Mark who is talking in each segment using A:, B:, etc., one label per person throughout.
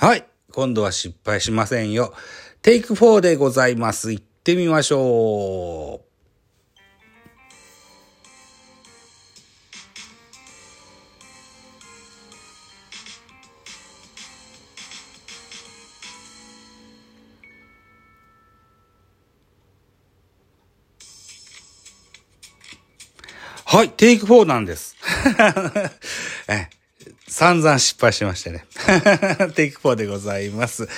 A: はい。今度は失敗しませんよ。テイク4でございます。行ってみましょう。はい、テイク4なんです。え散々失敗しましてね。テイク4でございます。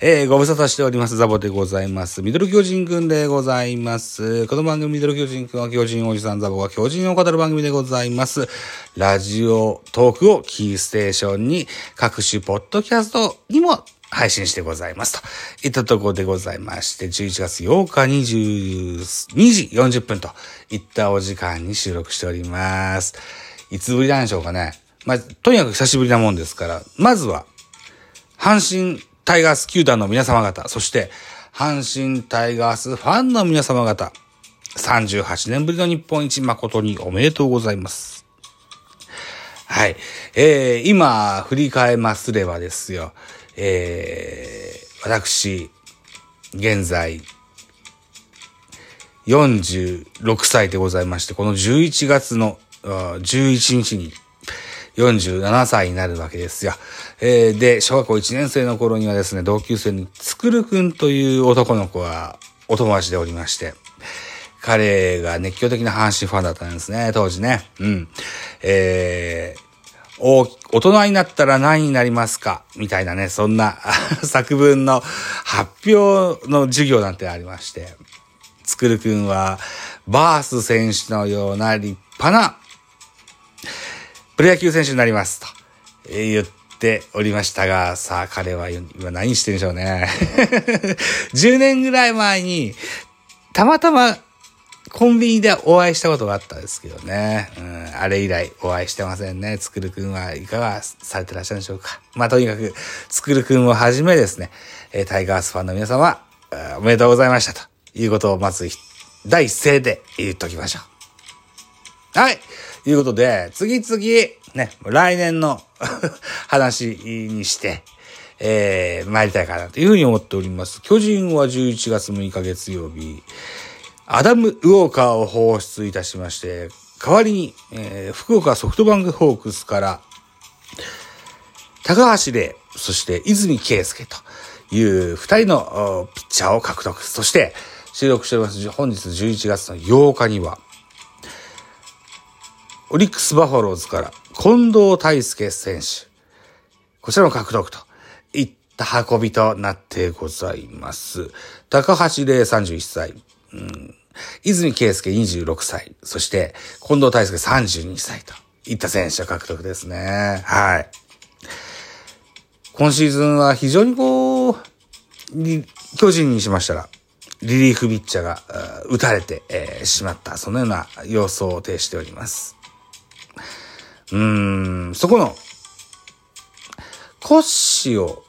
A: えーご無沙汰しております。ザボでございます。ミドル巨人くんでございます。この番組ミドル巨人くんは巨人おじさんザボが巨人を語る番組でございます。ラジオトークをキーステーションに各種ポッドキャストにも配信してございます。といったところでございまして、11月8日22時40分といったお時間に収録しております。いつぶりなんでしょうかね。まあ、とにかく久しぶりなもんですから、まずは、阪神タイガース球団の皆様方、そして、阪神タイガースファンの皆様方、38年ぶりの日本一誠におめでとうございます。はい。えー、今、振り返ますればですよ。えー、私、現在、46歳でございまして、この11月の11日に47歳になるわけですよ。えー、で、小学校1年生の頃にはですね、同級生につくるくんという男の子がお友達でおりまして、彼が熱狂的な阪神ファンだったんですね、当時ね。うん。えー、大人になったら何になりますか？みたいなね、そんな 作文の発表の授業なんてありまして、つくるくんは、バース選手のような立派なプロ野球選手になります。と言っておりましたが、さあ彼は今何してるんでしょうね。10年ぐらい前に、たまたまコンビニでお会いしたことがあったんですけどね。うん、あれ以来お会いしてませんね。つくるくんはいかがされてらっしゃるんでしょうか。まあとにかく、つくるくんをはじめですね、タイガースファンの皆様、おめでとうございましたということをまず第一声で言っときましょう。はい。いうことで、次々、ね、来年の 話にして、えー、参りたいかなというふうに思っております。巨人は11月6日月曜日、アダム・ウォーカーを放出いたしまして、代わりに、えー、福岡ソフトバンクホークスから、高橋礼、そして泉圭介という二人のピッチャーを獲得。そして、収録しております本日11月の8日には、オリックスバファローズから近藤大輔選手。こちらも獲得といった運びとなってございます。高橋礼31歳。うん、泉圭介26歳。そして近藤大輔32歳といった選手獲得ですね。はい。今シーズンは非常にこう、巨人にしましたら、リリーフピッチャーが打たれて、えー、しまった、そのような様相を呈しております。うーん、そこの、腰を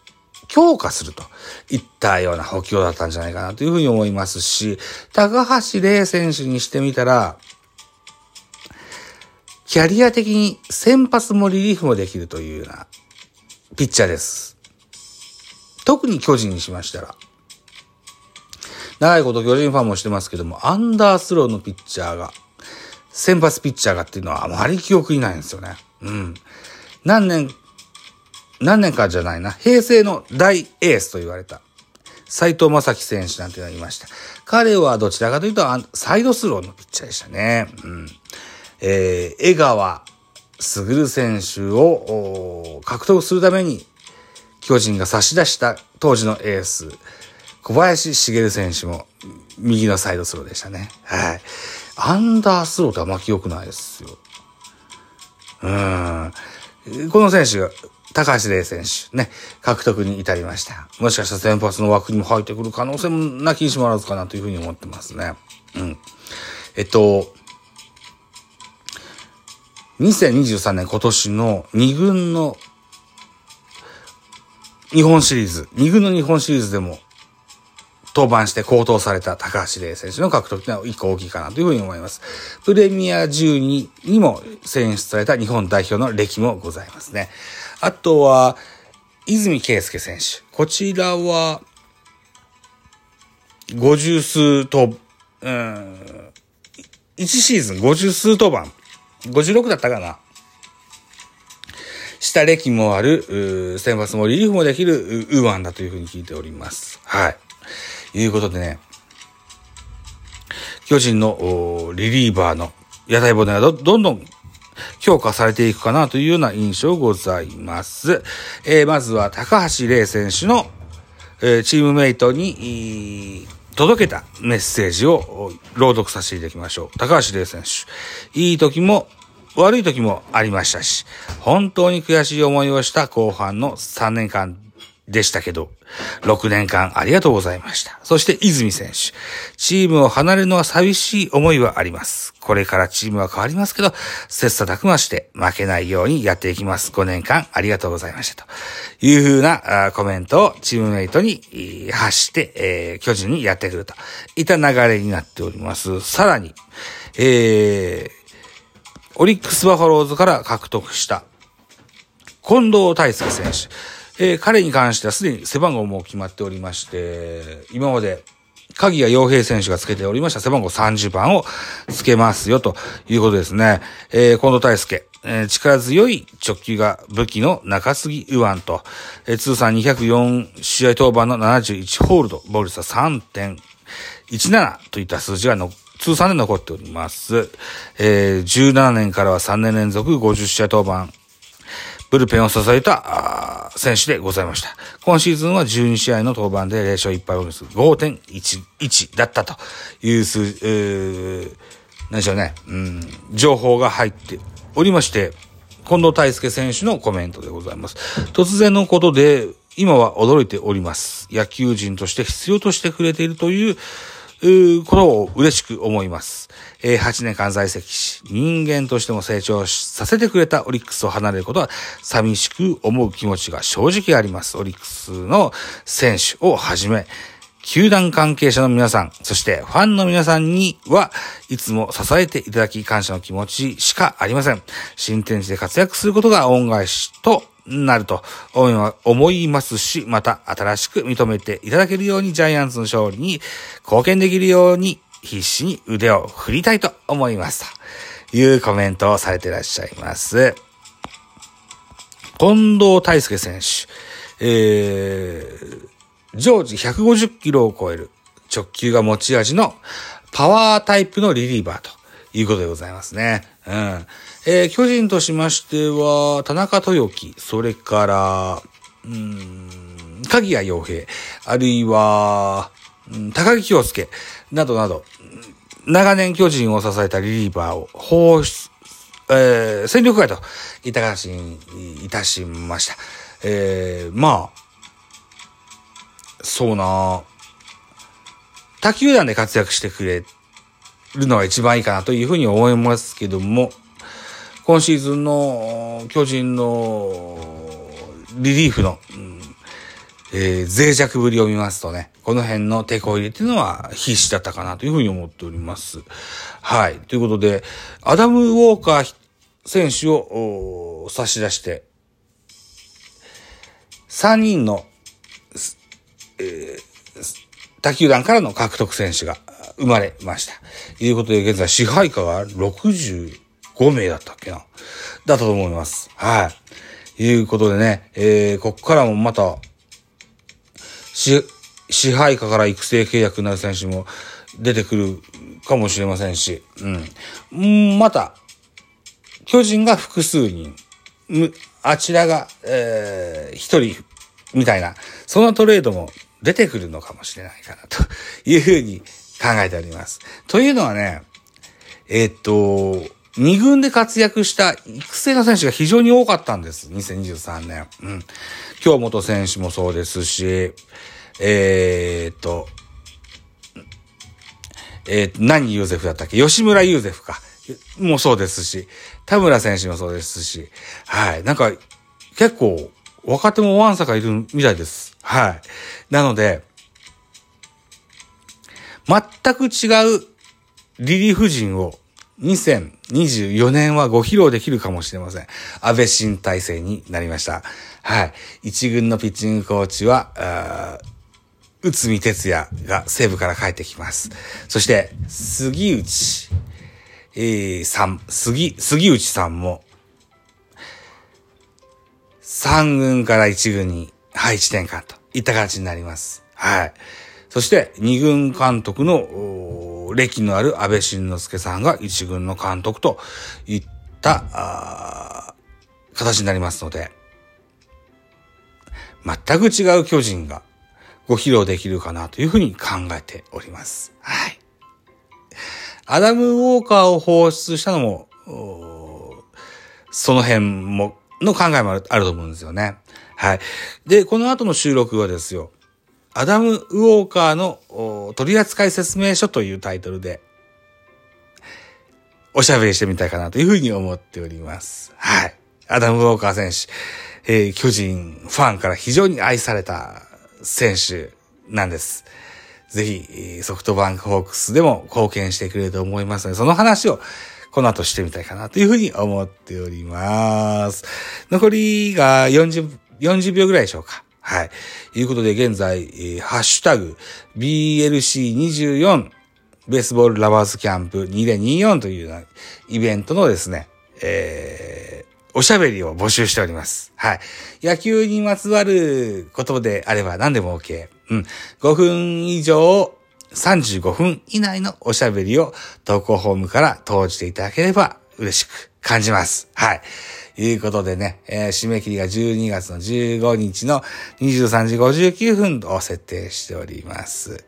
A: 強化するといったような補強だったんじゃないかなというふうに思いますし、高橋礼選手にしてみたら、キャリア的に先発もリリーフもできるというようなピッチャーです。特に巨人にしましたら、長いこと巨人ファンもしてますけども、アンダースローのピッチャーが、先発ピッチャーがっていうのはあまり記憶にないんですよね。うん。何年、何年かじゃないな。平成の大エースと言われた。斎藤正樹選手なんていうのがいました。彼はどちらかというと、サイドスローのピッチャーでしたね。うん。えー、江川卓選手を獲得するために、巨人が差し出した当時のエース、小林茂選手も右のサイドスローでしたね。はい。アンダースローってあんま記憶ないですよ。うん。この選手が、高橋礼選手、ね、獲得に至りました。もしかしたら先発の枠にも入ってくる可能性もなきにしもあらずかなというふうに思ってますね。うん。えっと、2023年今年の2軍の日本シリーズ、2軍の日本シリーズでも登板して高騰された高橋礼選手の獲得というのは一個大きいかなというふうに思います。プレミア12にも選出された日本代表の歴もございますね。あとは、泉圭介選手。こちらは、50数と、うん、1シーズン50数登板。56だったかな。下歴もある、選抜もリリーフもできるウーアンだというふうに聞いております。はい。いうことでね、巨人のリリーバーの屋台骨がどどんどん強化されていくかなというような印象ございます。えー、まずは高橋玲選手の、えー、チームメイトに、届けたメッセージを朗読させていただきましょう。高橋玲選手。いい時も悪い時もありましたし、本当に悔しい思いをした後半の3年間でしたけど、6年間ありがとうございました。そして泉選手。チームを離れるのは寂しい思いはあります。これからチームは変わりますけど、切磋琢磨して負けないようにやっていきます。5年間ありがとうございました。というふうなコメントをチームメイトに発して、えー、巨人にやってくるといった流れになっております。さらに、えー、オリックスバファローズから獲得した近藤大輔選手。えー、彼に関してはすでに背番号も決まっておりまして、今まで鍵谷洋平選手が付けておりました背番号30番を付けますよということですね。えー、近藤大輔、えー、力強い直球が武器の中杉右腕と、えー、通算204試合登板の71ホールド、ボールサ3.17といった数字がの通算で残っております。えー、17年からは3年連続50試合登板、ブルペンを支えた選手でございました。今シーズンは12試合の登板で0勝1敗をです5.11だったという数、え、何でしょうね、うん、情報が入っておりまして、近藤大輔選手のコメントでございます。突然のことで、今は驚いております。野球人として必要としてくれているという、ことを嬉しく思います。えー、8年間在籍し、人間としても成長させてくれたオリックスを離れることは寂しく思う気持ちが正直あります。オリックスの選手をはじめ、球団関係者の皆さん、そしてファンの皆さんにはいつも支えていただき感謝の気持ちしかありません。新天地で活躍することが恩返しとなると思いますし、また新しく認めていただけるようにジャイアンツの勝利に貢献できるように必死に腕を振りたいと思います。というコメントをされていらっしゃいます。近藤大輔選手、えー、常時150キロを超える直球が持ち味のパワータイプのリリーバーということでございますね。うん。えー、巨人としましては、田中豊樹、それから、うん、鍵谷洋平、あるいは、うん、高木京介、などなど、長年巨人を支えたリリーバーを放出、えー、戦力外といた形にいたしました。えー、まあ、そうな他球団で活躍してくれるのが一番いいかなというふうに思いますけども、今シーズンの巨人のリリーフの、うんえー、脆弱ぶりを見ますとね、この辺の手こ入れっていうのは必死だったかなというふうに思っております。はい。ということで、アダム・ウォーカー選手を差し出して、3人の、えー、他球団からの獲得選手が生まれました。ということで、現在支配下が65名だったっけな？だったと思います。はい。いうことでね、えー、ここからもまた、支、支配下から育成契約になる選手も出てくるかもしれませんし、うん。また、巨人が複数人、あちらが、えー、一人、みたいな、そのトレードも出てくるのかもしれないかな、というふうに考えております。というのはね、えー、っと、二軍で活躍した育成の選手が非常に多かったんです。2023年。うん。京本選手もそうですし、えー、っと、えー、何ユーゼフだったっけ？吉村ユーゼフか。もそうですし、田村選手もそうですし、はい。なんか、結構、若手もワンサかいるみたいです。はい。なので、全く違うリリーフ陣を2024年はご披露できるかもしれません。安倍新体制になりました。はい。一軍のピッチングコーチは、内海哲也が西部から帰ってきます。そして、杉内、えー、さん、杉、杉内さんも、三軍から一軍に配置転換といった形になります。はい。そして、二軍監督の、歴のある安倍晋之助さんが一軍の監督といった、形になりますので、全く違う巨人がご披露できるかなというふうに考えております。はい。アダム・ウォーカーを放出したのも、その辺も、の考えもあるあると思うんですよね。はい。で、この後の収録はですよ、アダム・ウォーカーの取扱説明書というタイトルで、おしゃべりしてみたいかなというふうに思っております。はい。アダム・ウォーカー選手、えー、巨人ファンから非常に愛された選手なんです。ぜひ、ソフトバンクホークスでも貢献してくれると思いますので、その話をこの後してみたいかなというふうに思っております。残りが40、40秒ぐらいでしょうか。はい。いうことで、現在、ハッシュタグ、BLC24 ベースボールラバーズキャンプ2024というイベントのですね、えー、おしゃべりを募集しております。はい。野球にまつわることであれば何でも OK。うん。5分以上、35分以内のおしゃべりを投稿フォームから投じていただければ嬉しく感じます。はい。いうことでね、えー、締め切りが12月の15日の23時59分を設定しております。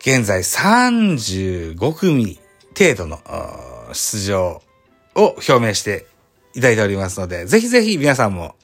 A: 現在35組程度の出場を表明していただいておりますので、ぜひぜひ皆さんも